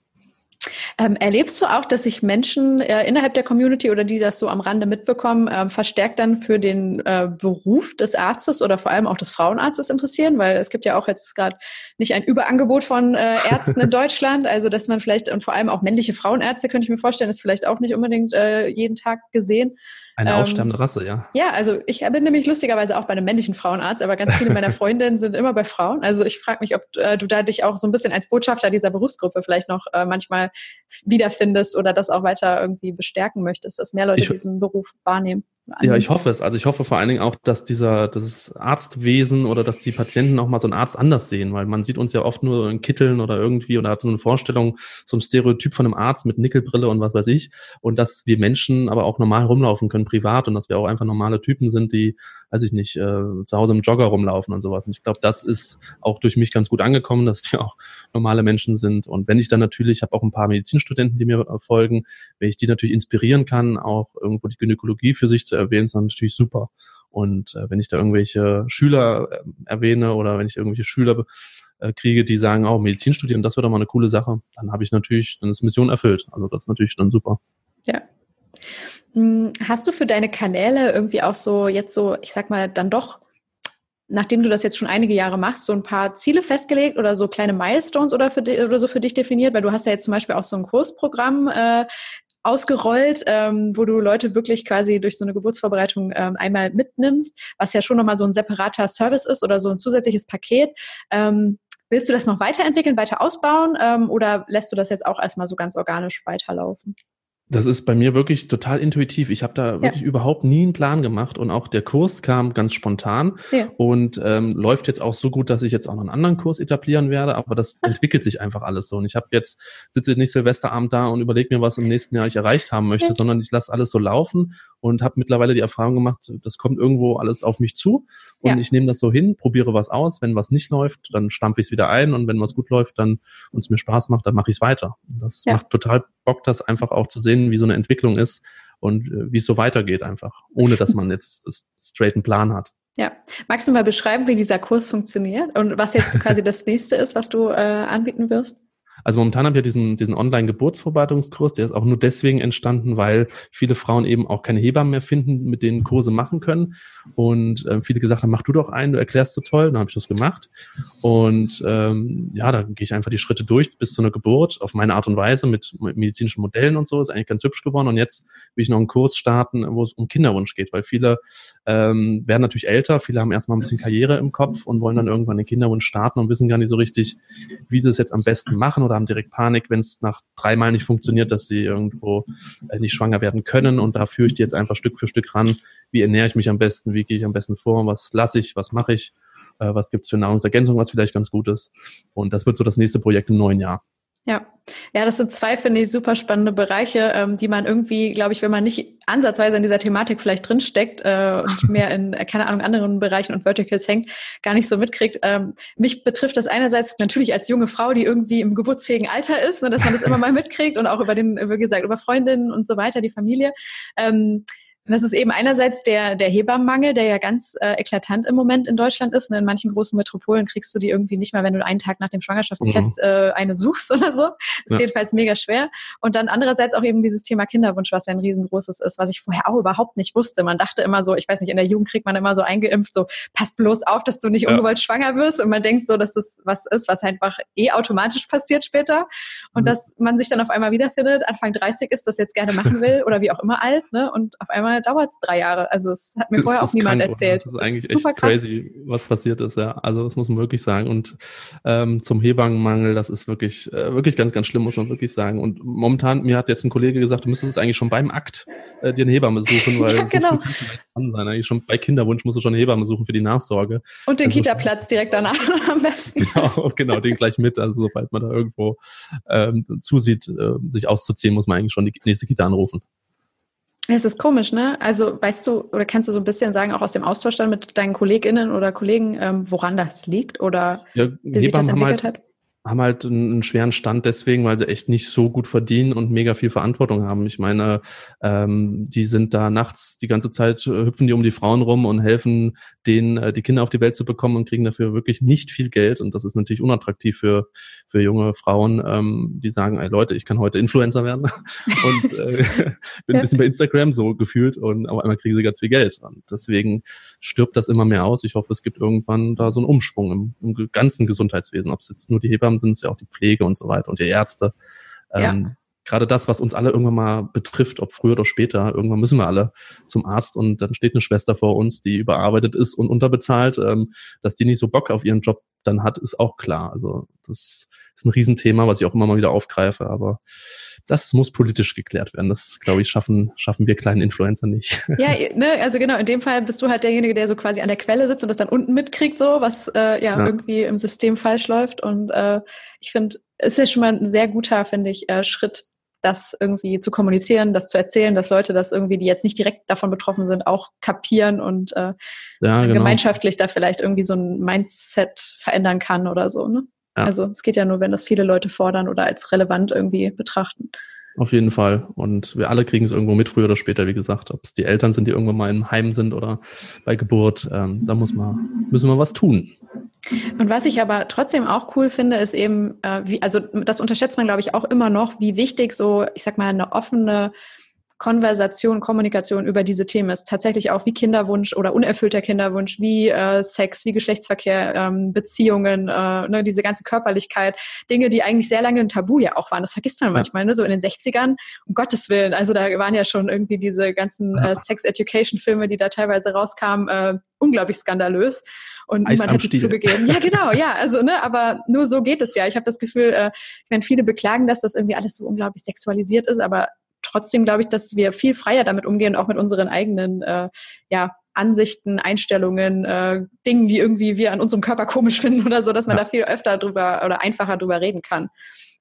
Ähm, erlebst du auch, dass sich Menschen äh, innerhalb der Community oder die das so am Rande mitbekommen, äh, verstärkt dann für den äh, Beruf des Arztes oder vor allem auch des Frauenarztes interessieren? Weil es gibt ja auch jetzt gerade nicht ein Überangebot von äh, Ärzten in Deutschland. Also dass man vielleicht, und vor allem auch männliche Frauenärzte, könnte ich mir vorstellen, ist vielleicht auch nicht unbedingt äh, jeden Tag gesehen. Eine ähm, aussterbende Rasse, ja. Ja, also ich bin nämlich lustigerweise auch bei einem männlichen Frauenarzt, aber ganz viele meiner Freundinnen sind immer bei Frauen. Also ich frage mich, ob äh, du da dich auch so ein bisschen als Botschafter dieser Berufsgruppe vielleicht noch äh, manchmal wiederfindest oder das auch weiter irgendwie bestärken möchtest, dass mehr Leute ich, diesen Beruf wahrnehmen. Ja, ich hoffe es. Also ich hoffe vor allen Dingen auch, dass dieser, das Arztwesen oder dass die Patienten auch mal so einen Arzt anders sehen, weil man sieht uns ja oft nur in Kitteln oder irgendwie oder hat so eine Vorstellung, so ein Stereotyp von einem Arzt mit Nickelbrille und was weiß ich. Und dass wir Menschen aber auch normal rumlaufen können, privat und dass wir auch einfach normale Typen sind, die, weiß ich nicht, äh, zu Hause im Jogger rumlaufen und sowas. Und ich glaube, das ist auch durch mich ganz gut angekommen, dass wir auch normale Menschen sind. Und wenn ich dann natürlich, ich habe auch ein paar Medizinstudenten, die mir folgen, wenn ich die natürlich inspirieren kann, auch irgendwo die Gynäkologie für sich zu erwähnen, ist dann natürlich super. Und äh, wenn ich da irgendwelche Schüler äh, erwähne oder wenn ich irgendwelche Schüler äh, kriege, die sagen, oh, Medizin studieren, das wäre doch mal eine coole Sache, dann habe ich natürlich, dann ist Mission erfüllt. Also das ist natürlich dann super. Ja. Hm, hast du für deine Kanäle irgendwie auch so jetzt so, ich sag mal, dann doch nachdem du das jetzt schon einige Jahre machst, so ein paar Ziele festgelegt oder so kleine Milestones oder, für, oder so für dich definiert? Weil du hast ja jetzt zum Beispiel auch so ein Kursprogramm äh, ausgerollt, ähm, wo du Leute wirklich quasi durch so eine Geburtsvorbereitung ähm, einmal mitnimmst, was ja schon nochmal so ein separater Service ist oder so ein zusätzliches Paket. Ähm, willst du das noch weiterentwickeln, weiter ausbauen ähm, oder lässt du das jetzt auch erstmal so ganz organisch weiterlaufen? Das ist bei mir wirklich total intuitiv. Ich habe da ja. wirklich überhaupt nie einen Plan gemacht und auch der Kurs kam ganz spontan ja. und ähm, läuft jetzt auch so gut, dass ich jetzt auch noch einen anderen Kurs etablieren werde. Aber das Ach. entwickelt sich einfach alles so. Und ich habe jetzt sitze ich nicht Silvesterabend da und überlege mir, was im nächsten Jahr ich erreicht haben möchte, ja. sondern ich lasse alles so laufen und habe mittlerweile die Erfahrung gemacht, das kommt irgendwo alles auf mich zu und ich nehme das so hin, probiere was aus. Wenn was nicht läuft, dann stampfe ich es wieder ein und wenn was gut läuft, dann und es mir Spaß macht, dann mache ich es weiter. Das macht total Bock, das einfach auch zu sehen, wie so eine Entwicklung ist und äh, wie es so weitergeht einfach, ohne dass man jetzt straight einen Plan hat. Ja. Magst du mal beschreiben, wie dieser Kurs funktioniert und was jetzt quasi das nächste ist, was du äh, anbieten wirst? Also momentan haben wir diesen, diesen Online-Geburtsvorbereitungskurs, der ist auch nur deswegen entstanden, weil viele Frauen eben auch keine Hebammen mehr finden, mit denen Kurse machen können. Und äh, viele gesagt haben, mach du doch einen, du erklärst so toll. Dann habe ich das gemacht. Und ähm, ja, da gehe ich einfach die Schritte durch bis zu einer Geburt auf meine Art und Weise mit, mit medizinischen Modellen und so. Ist eigentlich ganz hübsch geworden. Und jetzt will ich noch einen Kurs starten, wo es um Kinderwunsch geht, weil viele ähm, werden natürlich älter, viele haben erstmal ein bisschen Karriere im Kopf und wollen dann irgendwann den Kinderwunsch starten und wissen gar nicht so richtig, wie sie es jetzt am besten machen oder haben direkt Panik, wenn es nach dreimal nicht funktioniert, dass sie irgendwo äh, nicht schwanger werden können. Und da führe ich die jetzt einfach Stück für Stück ran. Wie ernähre ich mich am besten? Wie gehe ich am besten vor? Was lasse ich? Was mache ich? Äh, was gibt's für Nahrungsergänzung, was vielleicht ganz gut ist? Und das wird so das nächste Projekt im neuen Jahr. Ja, ja, das sind zwei, finde ich, super spannende Bereiche, ähm, die man irgendwie, glaube ich, wenn man nicht ansatzweise in dieser Thematik vielleicht drinsteckt äh, und mehr in, äh, keine Ahnung, anderen Bereichen und Verticals hängt, gar nicht so mitkriegt. Ähm, mich betrifft das einerseits natürlich als junge Frau, die irgendwie im geburtsfähigen Alter ist, ne, dass man das immer mal mitkriegt und auch über den, wie gesagt, über Freundinnen und so weiter, die Familie. Ähm, das ist eben einerseits der, der Hebammenmangel, der ja ganz äh, eklatant im Moment in Deutschland ist. Ne? In manchen großen Metropolen kriegst du die irgendwie nicht mal, wenn du einen Tag nach dem Schwangerschaftstest mhm. äh, eine suchst oder so. Das ist ja. jedenfalls mega schwer. Und dann andererseits auch eben dieses Thema Kinderwunsch, was ja ein riesengroßes ist, was ich vorher auch überhaupt nicht wusste. Man dachte immer so, ich weiß nicht, in der Jugend kriegt man immer so eingeimpft, so pass bloß auf, dass du nicht ja. ungewollt schwanger wirst. Und man denkt so, dass das was ist, was einfach eh automatisch passiert später. Und mhm. dass man sich dann auf einmal wiederfindet, Anfang 30 ist, das jetzt gerne machen will oder wie auch immer alt, ne? Und auf einmal dauert es drei Jahre. Also es hat mir das vorher auch niemand krank, erzählt. Das ist eigentlich das ist echt crazy, was passiert ist, ja. Also das muss man wirklich sagen. Und ähm, zum Hebammenmangel, das ist wirklich, äh, wirklich ganz, ganz schlimm, muss man wirklich sagen. Und momentan, mir hat jetzt ein Kollege gesagt, du müsstest eigentlich schon beim Akt äh, dir eine Hebamme suchen, weil ja, genau. so kannst du sein. Eigentlich schon bei Kinderwunsch musst du schon eine Hebamme suchen für die Nachsorge. Und den also, Kita-Platz direkt danach am besten. Genau, genau, den gleich mit. Also sobald man da irgendwo ähm, zusieht, äh, sich auszuziehen, muss man eigentlich schon die nächste Kita anrufen. Es ist komisch, ne? Also weißt du oder kannst du so ein bisschen sagen, auch aus dem Austausch dann mit deinen KollegInnen oder Kollegen, ähm, woran das liegt oder ja, wie sich das entwickelt halt, hat? Haben halt einen schweren Stand deswegen, weil sie echt nicht so gut verdienen und mega viel Verantwortung haben. Ich meine, ähm, die sind da nachts die ganze Zeit, äh, hüpfen die um die Frauen rum und helfen denen, äh, die Kinder auf die Welt zu bekommen und kriegen dafür wirklich nicht viel Geld. Und das ist natürlich unattraktiv für, für junge Frauen, ähm, die sagen, ey Leute, ich kann heute Influencer werden und äh, bin ein bisschen bei Instagram so gefühlt und auf einmal kriegen sie ganz viel Geld. Und deswegen stirbt das immer mehr aus. Ich hoffe, es gibt irgendwann da so einen Umschwung im, im ganzen Gesundheitswesen, ob es jetzt nur die Hebammen sind es ja auch die Pflege und so weiter und die Ärzte. Ja. Gerade das, was uns alle irgendwann mal betrifft, ob früher oder später, irgendwann müssen wir alle zum Arzt und dann steht eine Schwester vor uns, die überarbeitet ist und unterbezahlt, ähm, dass die nicht so Bock auf ihren Job dann hat, ist auch klar. Also das ist ein Riesenthema, was ich auch immer mal wieder aufgreife, aber das muss politisch geklärt werden. Das, glaube ich, schaffen, schaffen wir kleinen Influencer nicht. Ja, ne, also genau, in dem Fall bist du halt derjenige, der so quasi an der Quelle sitzt und das dann unten mitkriegt, so, was äh, ja, ja. irgendwie im System falsch läuft. Und äh, ich finde, es ist ja schon mal ein sehr guter, finde ich, äh, Schritt, das irgendwie zu kommunizieren, das zu erzählen, dass Leute das irgendwie, die jetzt nicht direkt davon betroffen sind, auch kapieren und äh, ja, genau. gemeinschaftlich da vielleicht irgendwie so ein Mindset verändern kann oder so. Ne? Ja. Also es geht ja nur, wenn das viele Leute fordern oder als relevant irgendwie betrachten. Auf jeden Fall. Und wir alle kriegen es irgendwo mit, früher oder später, wie gesagt. Ob es die Eltern sind, die irgendwann mal im Heim sind oder bei Geburt, ähm, da muss man, müssen wir was tun. Und was ich aber trotzdem auch cool finde, ist eben, äh, wie, also das unterschätzt man, glaube ich, auch immer noch, wie wichtig so, ich sag mal, eine offene Konversation, Kommunikation über diese Themen ist. Tatsächlich auch wie Kinderwunsch oder unerfüllter Kinderwunsch, wie äh, Sex, wie Geschlechtsverkehr, ähm, Beziehungen, äh, ne, diese ganze Körperlichkeit, Dinge, die eigentlich sehr lange ein Tabu ja auch waren. Das vergisst man manchmal, ne? so in den 60ern, um Gottes Willen. Also da waren ja schon irgendwie diese ganzen äh, Sex-Education-Filme, die da teilweise rauskamen, äh, unglaublich skandalös und Eis niemand hätte zugegeben. Ja, genau, ja, also ne, aber nur so geht es ja. Ich habe das Gefühl, äh, wenn viele beklagen, dass das irgendwie alles so unglaublich sexualisiert ist, aber trotzdem glaube ich, dass wir viel freier damit umgehen, auch mit unseren eigenen äh, ja, Ansichten, Einstellungen, äh, Dingen, die irgendwie wir an unserem Körper komisch finden oder so, dass man ja. da viel öfter drüber oder einfacher drüber reden kann.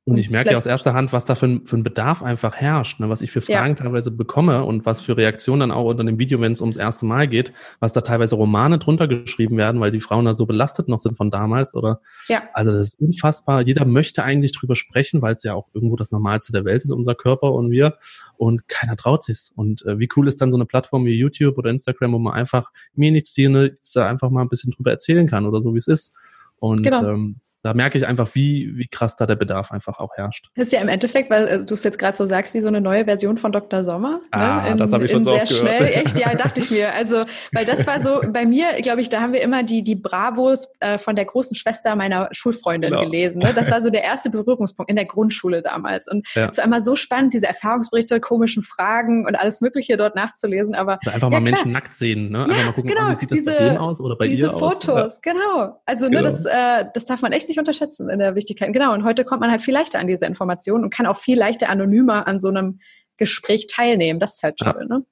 Und ich merke ja aus erster Hand, was da für ein, für ein Bedarf einfach herrscht, ne? was ich für Fragen ja. teilweise bekomme und was für Reaktionen dann auch unter dem Video, wenn es ums erste Mal geht, was da teilweise Romane drunter geschrieben werden, weil die Frauen da so belastet noch sind von damals oder. Ja. Also das ist unfassbar. Jeder möchte eigentlich drüber sprechen, weil es ja auch irgendwo das Normalste der Welt ist, unser Körper und wir. Und keiner traut sich. Und äh, wie cool ist dann so eine Plattform wie YouTube oder Instagram, wo man einfach mir nichts diene, einfach mal ein bisschen drüber erzählen kann oder so, wie es ist. Und genau. ähm, da merke ich einfach, wie, wie krass da der Bedarf einfach auch herrscht. Das ist ja im Endeffekt, weil äh, du es jetzt gerade so sagst, wie so eine neue Version von Dr. Sommer. Ne? Ah, ne? in, das habe ich schon so sehr oft schnell. Gehört. Echt, ja, dachte ich mir. Also, weil das war so, bei mir, glaube ich, da haben wir immer die, die Bravos äh, von der großen Schwester meiner Schulfreundin genau. gelesen. Ne? Das war so der erste Berührungspunkt in der Grundschule damals. Und es ja. war immer so spannend, diese Erfahrungsberichte, komischen Fragen und alles Mögliche dort nachzulesen. Aber oder einfach ja, mal klar. Menschen nackt sehen, ne? Einfach mal gucken, genau, oh, wie sieht das diese, bei dem aus oder bei diese ihr Fotos, aus. Diese Fotos, genau. Also, ne, genau. das, äh, das darf man echt nicht unterschätzen in der Wichtigkeit. Genau, und heute kommt man halt viel leichter an diese Informationen und kann auch viel leichter anonymer an so einem Gespräch teilnehmen. Das ist halt toll, ja. ne?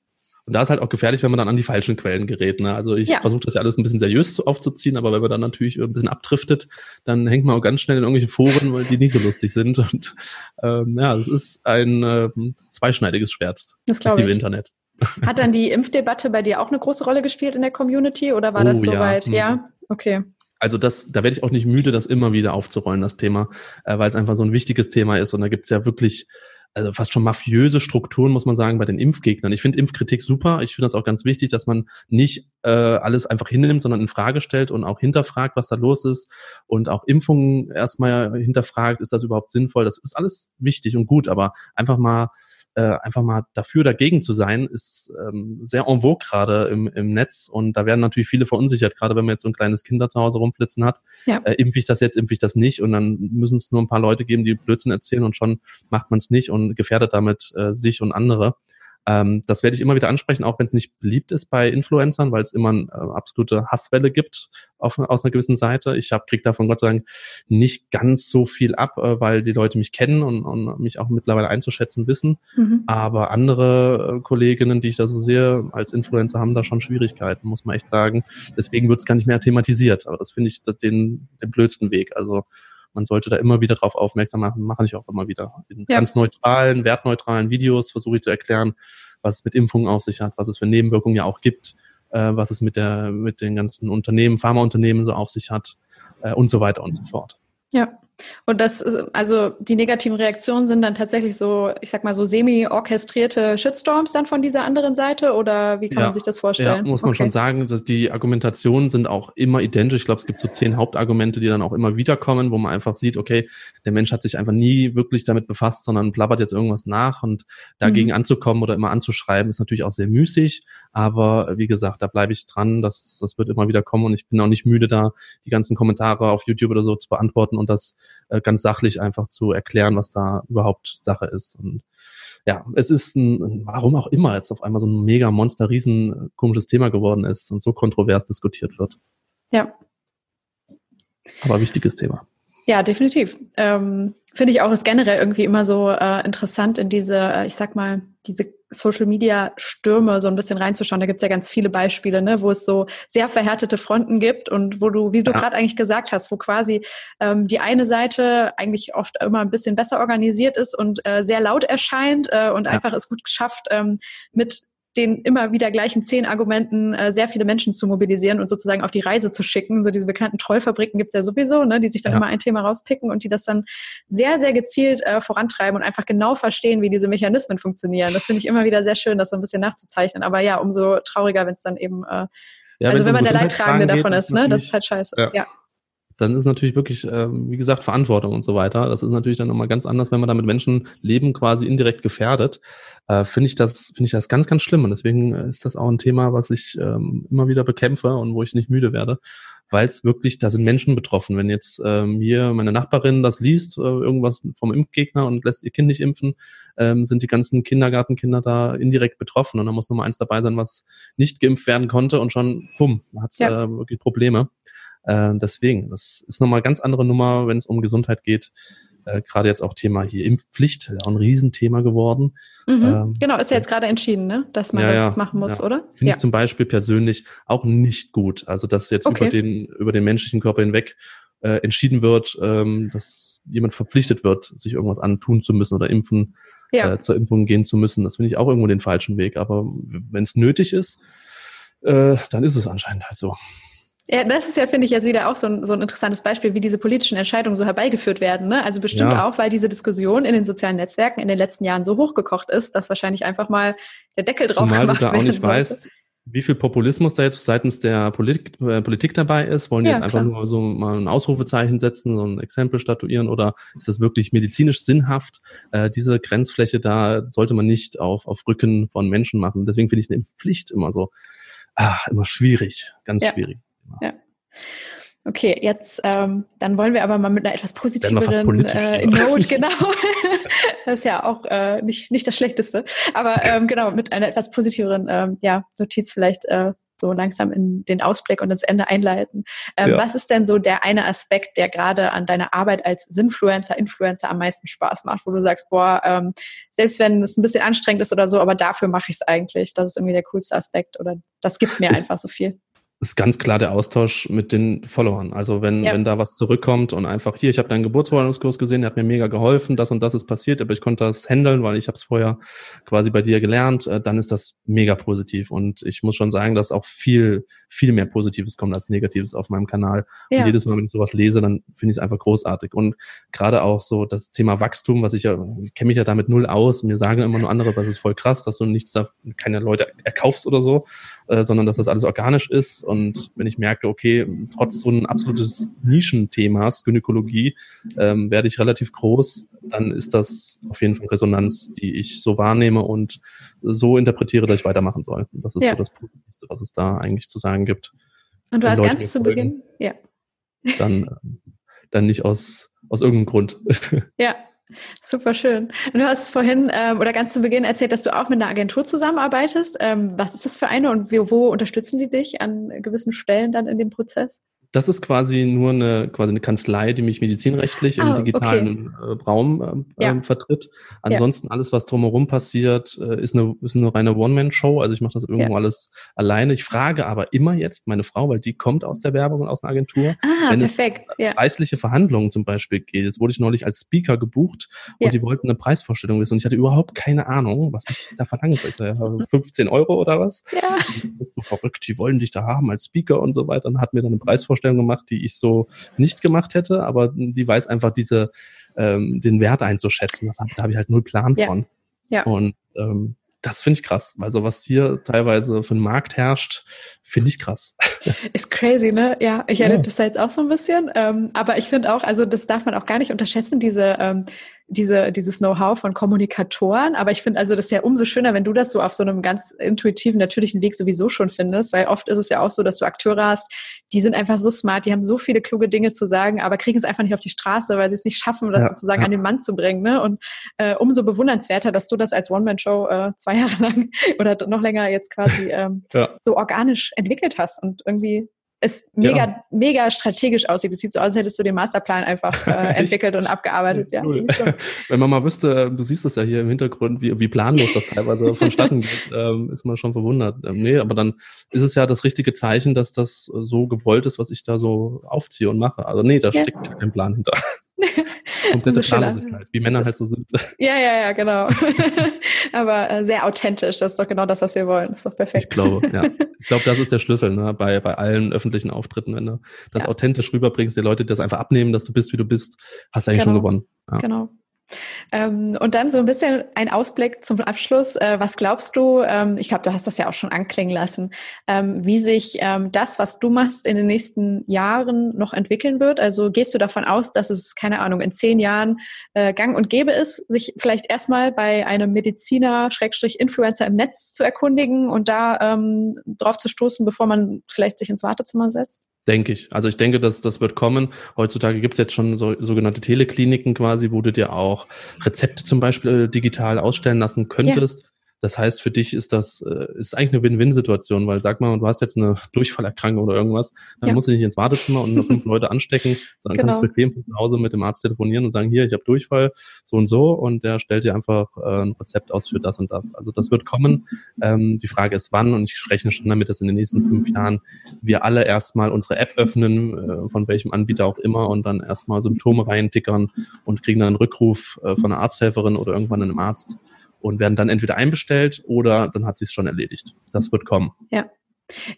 Und da ist halt auch gefährlich, wenn man dann an die falschen Quellen gerät. Ne? Also ich ja. versuche das ja alles ein bisschen seriös aufzuziehen, aber wenn man dann natürlich ein bisschen abdriftet, dann hängt man auch ganz schnell in irgendwelche Foren, weil die nicht so lustig sind. Und ähm, ja, es ist ein äh, zweischneidiges Schwert, das, das ich. Internet. Hat dann die Impfdebatte bei dir auch eine große Rolle gespielt in der Community oder war oh, das soweit? Ja. ja, okay also das, da werde ich auch nicht müde, das immer wieder aufzurollen, das Thema, äh, weil es einfach so ein wichtiges Thema ist. Und da gibt es ja wirklich also fast schon mafiöse Strukturen, muss man sagen, bei den Impfgegnern. Ich finde Impfkritik super. Ich finde das auch ganz wichtig, dass man nicht äh, alles einfach hinnimmt, sondern in Frage stellt und auch hinterfragt, was da los ist und auch Impfungen erstmal hinterfragt, ist das überhaupt sinnvoll? Das ist alles wichtig und gut, aber einfach mal äh, einfach mal dafür dagegen zu sein, ist ähm, sehr en vogue gerade im, im Netz und da werden natürlich viele verunsichert, gerade wenn man jetzt so ein kleines Kind da zu Hause rumflitzen hat. Ja. Äh, impfe ich das jetzt, impfe ich das nicht und dann müssen es nur ein paar Leute geben, die Blödsinn erzählen und schon macht man es nicht und gefährdet damit äh, sich und andere. Ähm, das werde ich immer wieder ansprechen, auch wenn es nicht beliebt ist bei Influencern, weil es immer eine äh, absolute Hasswelle gibt auf, aus einer gewissen Seite. Ich habe krieg davon Gott sei Dank nicht ganz so viel ab, äh, weil die Leute mich kennen und, und mich auch mittlerweile einzuschätzen wissen. Mhm. Aber andere äh, Kolleginnen, die ich da so sehe, als Influencer haben da schon Schwierigkeiten, muss man echt sagen. Deswegen wird es gar nicht mehr thematisiert. Aber das finde ich den, den blödsten Weg. Also man sollte da immer wieder drauf aufmerksam machen, mache ich auch immer wieder. In ja. ganz neutralen, wertneutralen Videos versuche ich zu erklären, was es mit Impfungen auf sich hat, was es für Nebenwirkungen ja auch gibt, äh, was es mit der, mit den ganzen Unternehmen, Pharmaunternehmen so auf sich hat äh, und so weiter und so fort. Ja, und das, also die negativen Reaktionen sind dann tatsächlich so, ich sag mal so semi-orchestrierte Shitstorms dann von dieser anderen Seite oder wie kann ja, man sich das vorstellen? Ja, muss man okay. schon sagen, dass die Argumentationen sind auch immer identisch. Ich glaube, es gibt so zehn Hauptargumente, die dann auch immer wiederkommen, wo man einfach sieht, okay, der Mensch hat sich einfach nie wirklich damit befasst, sondern plappert jetzt irgendwas nach und dagegen mhm. anzukommen oder immer anzuschreiben, ist natürlich auch sehr müßig. Aber wie gesagt, da bleibe ich dran, das, das wird immer wieder kommen und ich bin auch nicht müde, da die ganzen Kommentare auf YouTube oder so zu beantworten und das äh, ganz sachlich einfach zu erklären, was da überhaupt Sache ist. Und ja, es ist ein, warum auch immer jetzt auf einmal so ein mega Monster, riesen äh, komisches Thema geworden ist und so kontrovers diskutiert wird. Ja. Aber wichtiges Thema. Ja, definitiv. Ähm, Finde ich auch ist generell irgendwie immer so äh, interessant in diese, äh, ich sag mal, diese Social Media Stürme so ein bisschen reinzuschauen. Da gibt es ja ganz viele Beispiele, ne, wo es so sehr verhärtete Fronten gibt und wo du, wie du ja. gerade eigentlich gesagt hast, wo quasi ähm, die eine Seite eigentlich oft immer ein bisschen besser organisiert ist und äh, sehr laut erscheint äh, und ja. einfach es gut geschafft, ähm, mit den immer wieder gleichen zehn Argumenten äh, sehr viele Menschen zu mobilisieren und sozusagen auf die Reise zu schicken. So diese bekannten Trollfabriken gibt es ja sowieso, ne, die sich dann ja. immer ein Thema rauspicken und die das dann sehr, sehr gezielt äh, vorantreiben und einfach genau verstehen, wie diese Mechanismen funktionieren. Das finde ich immer wieder sehr schön, das so ein bisschen nachzuzeichnen. Aber ja, umso trauriger, wenn es dann eben, äh, ja, also wenn man der Leidtragende davon ist, ne, das ist halt scheiße. ja. ja dann ist natürlich wirklich, äh, wie gesagt, Verantwortung und so weiter. Das ist natürlich dann nochmal ganz anders, wenn man da mit Menschen Leben quasi indirekt gefährdet. Äh, finde ich das, finde ich das ganz, ganz schlimm. Und deswegen ist das auch ein Thema, was ich ähm, immer wieder bekämpfe und wo ich nicht müde werde. Weil es wirklich, da sind Menschen betroffen. Wenn jetzt ähm, hier meine Nachbarin das liest, äh, irgendwas vom Impfgegner und lässt ihr Kind nicht impfen, ähm, sind die ganzen Kindergartenkinder da indirekt betroffen. Und da muss Nummer eins dabei sein, was nicht geimpft werden konnte und schon, bumm, hat es ja. äh, wirklich Probleme. Äh, deswegen, das ist nochmal eine ganz andere Nummer, wenn es um Gesundheit geht. Äh, gerade jetzt auch Thema hier Impfpflicht, auch ein Riesenthema geworden. Mhm, ähm, genau, ist ja jetzt gerade entschieden, ne? dass man ja, das machen muss, ja. oder? Finde ja. ich zum Beispiel persönlich auch nicht gut. Also dass jetzt okay. über den über den menschlichen Körper hinweg äh, entschieden wird, ähm, dass jemand verpflichtet wird, sich irgendwas antun zu müssen oder impfen, ja. äh, zur Impfung gehen zu müssen. Das finde ich auch irgendwo den falschen Weg. Aber wenn es nötig ist, äh, dann ist es anscheinend halt so. Ja, das ist ja, finde ich, jetzt wieder auch so ein, so ein interessantes Beispiel, wie diese politischen Entscheidungen so herbeigeführt werden. Ne? Also bestimmt ja. auch, weil diese Diskussion in den sozialen Netzwerken in den letzten Jahren so hochgekocht ist, dass wahrscheinlich einfach mal der Deckel drauf Zumal gemacht du da auch nicht weißt, wie viel Populismus da jetzt seitens der Politik, äh, Politik dabei ist. Wollen die ja, jetzt einfach klar. nur so mal ein Ausrufezeichen setzen, so ein Exempel statuieren oder ist das wirklich medizinisch sinnhaft? Äh, diese Grenzfläche da sollte man nicht auf, auf Rücken von Menschen machen. Deswegen finde ich eine Pflicht immer so, ah, immer schwierig, ganz ja. schwierig. Ja. Okay, jetzt ähm, dann wollen wir aber mal mit einer etwas positiveren äh, Note, genau. das ist ja auch äh, nicht, nicht das Schlechteste, aber ähm, genau, mit einer etwas positiveren ähm, ja, Notiz vielleicht äh, so langsam in den Ausblick und ins Ende einleiten. Ähm, ja. Was ist denn so der eine Aspekt, der gerade an deiner Arbeit als Sinfluencer, Influencer am meisten Spaß macht, wo du sagst, boah, ähm, selbst wenn es ein bisschen anstrengend ist oder so, aber dafür mache ich es eigentlich. Das ist irgendwie der coolste Aspekt oder das gibt mir es, einfach so viel ist ganz klar der Austausch mit den Followern. Also wenn, ja. wenn da was zurückkommt und einfach hier, ich habe deinen Geburtsvorbereitungskurs gesehen, der hat mir mega geholfen, das und das ist passiert, aber ich konnte das handeln, weil ich habe es vorher quasi bei dir gelernt, äh, dann ist das mega positiv. Und ich muss schon sagen, dass auch viel, viel mehr Positives kommt als Negatives auf meinem Kanal. Ja. Und jedes Mal, wenn ich sowas lese, dann finde ich es einfach großartig. Und gerade auch so das Thema Wachstum, was ich ja, kenne mich ja damit null aus, mir sagen immer nur andere, das ist voll krass, dass du nichts da, keine Leute erkaufst oder so, äh, sondern dass das alles organisch ist und wenn ich merke, okay, trotz so ein absolutes Nischenthemas, Gynäkologie, ähm, werde ich relativ groß, dann ist das auf jeden Fall Resonanz, die ich so wahrnehme und so interpretiere, dass ich weitermachen soll. Das ist ja. so das Positivste, was es da eigentlich zu sagen gibt. Und du hast ganz zu Beginn, ja. Dann, dann nicht aus, aus irgendeinem Grund. Ja, Super schön. Du hast vorhin ähm, oder ganz zu Beginn erzählt, dass du auch mit einer Agentur zusammenarbeitest. Ähm, was ist das für eine und wo, wo unterstützen die dich an gewissen Stellen dann in dem Prozess? Das ist quasi nur eine, quasi eine Kanzlei, die mich medizinrechtlich ah, im digitalen okay. Äh, Raum äh, ja. Ähm, vertritt. Ansonsten ja. alles, was drumherum passiert, äh, ist, eine, ist eine reine One-Man-Show. Also ich mache das irgendwo ja. alles alleine. Ich frage aber immer jetzt meine Frau, weil die kommt aus der Werbung und aus einer Agentur. Ah, wenn perfekt. es ja. preisliche Verhandlungen zum Beispiel geht. Jetzt wurde ich neulich als Speaker gebucht und die wollten eine Preisvorstellung wissen. Und ich hatte überhaupt keine Ahnung, was ich da verlangen sollte. 15 Euro oder was? Ja. Bist du verrückt, die wollen dich da haben als Speaker und so weiter. Und hat mir dann eine Preisvorstellung Vorstellung gemacht, die ich so nicht gemacht hätte, aber die weiß einfach diese, ähm, den Wert einzuschätzen. Das hab, da habe ich halt null Plan ja. von. Ja. Und ähm, das finde ich krass. Also was hier teilweise für einen Markt herrscht, finde ich krass. Ist crazy, ne? Ja, ich erlebe ja. das jetzt auch so ein bisschen. Ähm, aber ich finde auch, also das darf man auch gar nicht unterschätzen, diese ähm, diese, dieses Know-how von Kommunikatoren. Aber ich finde also das ist ja umso schöner, wenn du das so auf so einem ganz intuitiven, natürlichen Weg sowieso schon findest, weil oft ist es ja auch so, dass du Akteure hast, die sind einfach so smart, die haben so viele kluge Dinge zu sagen, aber kriegen es einfach nicht auf die Straße, weil sie es nicht schaffen, das ja, sozusagen ja. an den Mann zu bringen. Ne? Und äh, umso bewundernswerter, dass du das als One-Man-Show äh, zwei Jahre lang oder noch länger jetzt quasi ähm, ja. so organisch entwickelt hast und irgendwie es mega, ja. mega strategisch aussieht. Es sieht so aus, als hättest du den Masterplan einfach äh, entwickelt und abgearbeitet. Ja, cool. Wenn man mal wüsste, du siehst es ja hier im Hintergrund, wie, wie planlos das teilweise vonstatten geht, ähm, ist man schon verwundert. Ähm, nee, aber dann ist es ja das richtige Zeichen, dass das so gewollt ist, was ich da so aufziehe und mache. Also nee, da ja. steckt kein Plan hinter. Komplette so Planlosigkeit, wie Männer halt so sind. Ja, ja, ja, genau. Aber äh, sehr authentisch, das ist doch genau das, was wir wollen. Das ist doch perfekt. Ich glaube, ja. Ich glaube, das ist der Schlüssel ne? bei, bei allen öffentlichen Auftritten. Wenn du das ja. authentisch rüberbringst, die Leute das einfach abnehmen, dass du bist, wie du bist, hast du eigentlich genau. schon gewonnen. Ja. Genau. Ähm, und dann so ein bisschen ein Ausblick zum Abschluss. Äh, was glaubst du, ähm, ich glaube, du hast das ja auch schon anklingen lassen, ähm, wie sich ähm, das, was du machst, in den nächsten Jahren noch entwickeln wird? Also gehst du davon aus, dass es, keine Ahnung, in zehn Jahren äh, gang und gäbe ist, sich vielleicht erstmal bei einem Mediziner, Schrägstrich Influencer im Netz zu erkundigen und da ähm, drauf zu stoßen, bevor man vielleicht sich ins Wartezimmer setzt? Denke ich. Also ich denke, dass das wird kommen. Heutzutage gibt es jetzt schon so, sogenannte Telekliniken quasi, wo du dir auch Rezepte zum Beispiel äh, digital ausstellen lassen könntest. Ja. Das heißt, für dich ist das äh, ist eigentlich eine Win-Win-Situation, weil sag mal, du hast jetzt eine Durchfallerkrankung oder irgendwas, dann ja. musst du nicht ins Wartezimmer und nur fünf Leute anstecken, sondern genau. kannst bequem von zu Hause mit dem Arzt telefonieren und sagen, hier, ich habe Durchfall, so und so, und der stellt dir einfach äh, ein Rezept aus für das und das. Also das wird kommen. Ähm, die Frage ist, wann, und ich rechne schon damit, dass in den nächsten fünf Jahren wir alle erstmal unsere App öffnen, äh, von welchem Anbieter auch immer, und dann erstmal Symptome reintickern und kriegen dann einen Rückruf äh, von einer Arzthelferin oder irgendwann einem Arzt und werden dann entweder einbestellt oder dann hat sie es schon erledigt. Das wird kommen. Ja.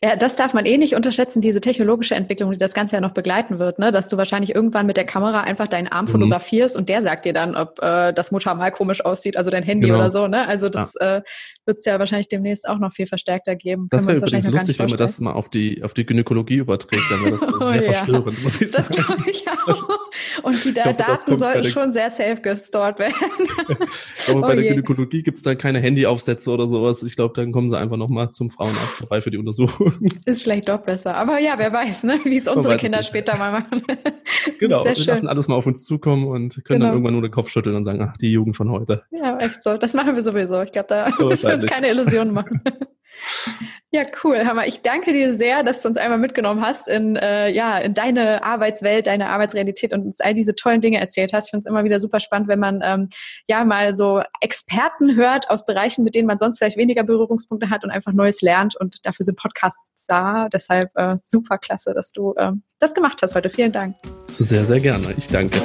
Ja, das darf man eh nicht unterschätzen, diese technologische Entwicklung, die das Ganze ja noch begleiten wird, ne? dass du wahrscheinlich irgendwann mit der Kamera einfach deinen Arm mhm. fotografierst und der sagt dir dann, ob äh, das Mutter mal komisch aussieht, also dein Handy genau. oder so. Ne? Also das ja. äh, wird es ja wahrscheinlich demnächst auch noch viel verstärkter geben. Das wäre übrigens lustig, wenn man das mal auf die, auf die Gynäkologie überträgt, dann wäre das oh, sehr ja. verstörend, muss ich das sagen. Das ich auch. Und die hoffe, Daten sollten schon sehr safe gestored werden. glaube, oh bei der Gynäkologie gibt es dann keine Handyaufsätze oder sowas. Ich glaube, dann kommen sie einfach nochmal zum Frauenarzt vorbei für die Untersuchung. Ist vielleicht doch besser. Aber ja, wer weiß, ne? wie es unsere Kinder später mal machen. genau, wir lassen alles mal auf uns zukommen und können genau. dann irgendwann nur den Kopf schütteln und sagen, ach, die Jugend von heute. Ja, echt so. Das machen wir sowieso. Ich glaube, da müssen wir uns keine Illusionen machen. Ja, cool, Hammer. Ich danke dir sehr, dass du uns einmal mitgenommen hast in, äh, ja, in deine Arbeitswelt, deine Arbeitsrealität und uns all diese tollen Dinge erzählt hast. Ich finde es immer wieder super spannend, wenn man ähm, ja mal so Experten hört aus Bereichen, mit denen man sonst vielleicht weniger Berührungspunkte hat und einfach Neues lernt. Und dafür sind Podcasts da. Deshalb äh, super klasse, dass du ähm, das gemacht hast heute. Vielen Dank. Sehr, sehr gerne. Ich danke.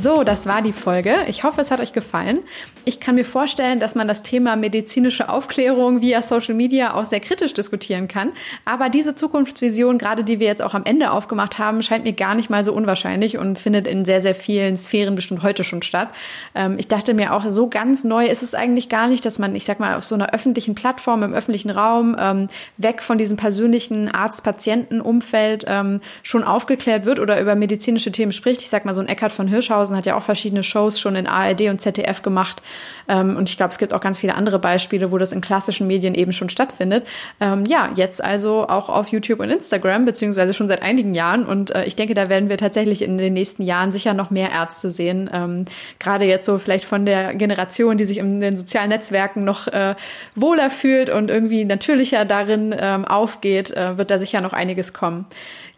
So, das war die Folge. Ich hoffe, es hat euch gefallen. Ich kann mir vorstellen, dass man das Thema medizinische Aufklärung via Social Media auch sehr kritisch diskutieren kann. Aber diese Zukunftsvision, gerade die wir jetzt auch am Ende aufgemacht haben, scheint mir gar nicht mal so unwahrscheinlich und findet in sehr, sehr vielen Sphären bestimmt heute schon statt. Ähm, ich dachte mir auch, so ganz neu ist es eigentlich gar nicht, dass man, ich sag mal, auf so einer öffentlichen Plattform, im öffentlichen Raum, ähm, weg von diesem persönlichen Arzt-Patienten-Umfeld ähm, schon aufgeklärt wird oder über medizinische Themen spricht. Ich sag mal, so ein Eckart von Hirschhausen hat ja auch verschiedene Shows schon in ARD und ZDF gemacht. Ähm, und ich glaube, es gibt auch ganz viele andere Beispiele, wo das in klassischen Medien eben schon stattfindet. Ähm, ja, jetzt also auch auf YouTube und Instagram, beziehungsweise schon seit einigen Jahren. Und äh, ich denke, da werden wir tatsächlich in den nächsten Jahren sicher noch mehr Ärzte sehen. Ähm, Gerade jetzt so vielleicht von der Generation, die sich in den sozialen Netzwerken noch äh, wohler fühlt und irgendwie natürlicher darin ähm, aufgeht, äh, wird da sicher noch einiges kommen.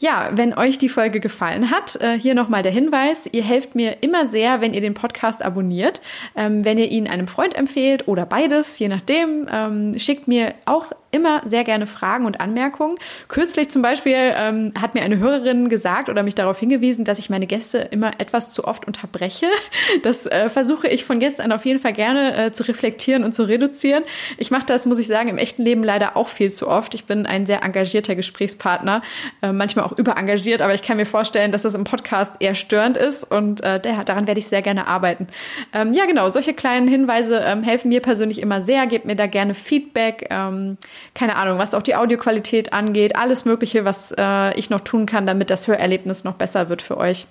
Ja, wenn euch die Folge gefallen hat, äh, hier nochmal der Hinweis. Ihr helft mir immer sehr, wenn ihr den Podcast abonniert, ähm, wenn ihr ihn einem Freund empfehlt oder beides, je nachdem. Ähm, schickt mir auch immer sehr gerne Fragen und Anmerkungen. Kürzlich zum Beispiel ähm, hat mir eine Hörerin gesagt oder mich darauf hingewiesen, dass ich meine Gäste immer etwas zu oft unterbreche. Das äh, versuche ich von jetzt an auf jeden Fall gerne äh, zu reflektieren und zu reduzieren. Ich mache das, muss ich sagen, im echten Leben leider auch viel zu oft. Ich bin ein sehr engagierter Gesprächspartner, äh, manchmal auch überengagiert, aber ich kann mir vorstellen, dass das im Podcast eher störend ist und äh, daran werde ich sehr gerne arbeiten. Ähm, ja, genau, solche kleinen Hinweise ähm, helfen mir persönlich immer sehr. Gebt mir da gerne Feedback. Ähm, keine Ahnung, was auch die Audioqualität angeht, alles Mögliche, was äh, ich noch tun kann, damit das Hörerlebnis noch besser wird für euch.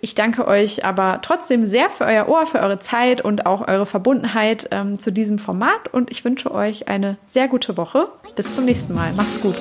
Ich danke euch aber trotzdem sehr für euer Ohr, für eure Zeit und auch eure Verbundenheit ähm, zu diesem Format und ich wünsche euch eine sehr gute Woche. Bis zum nächsten Mal. Macht's gut.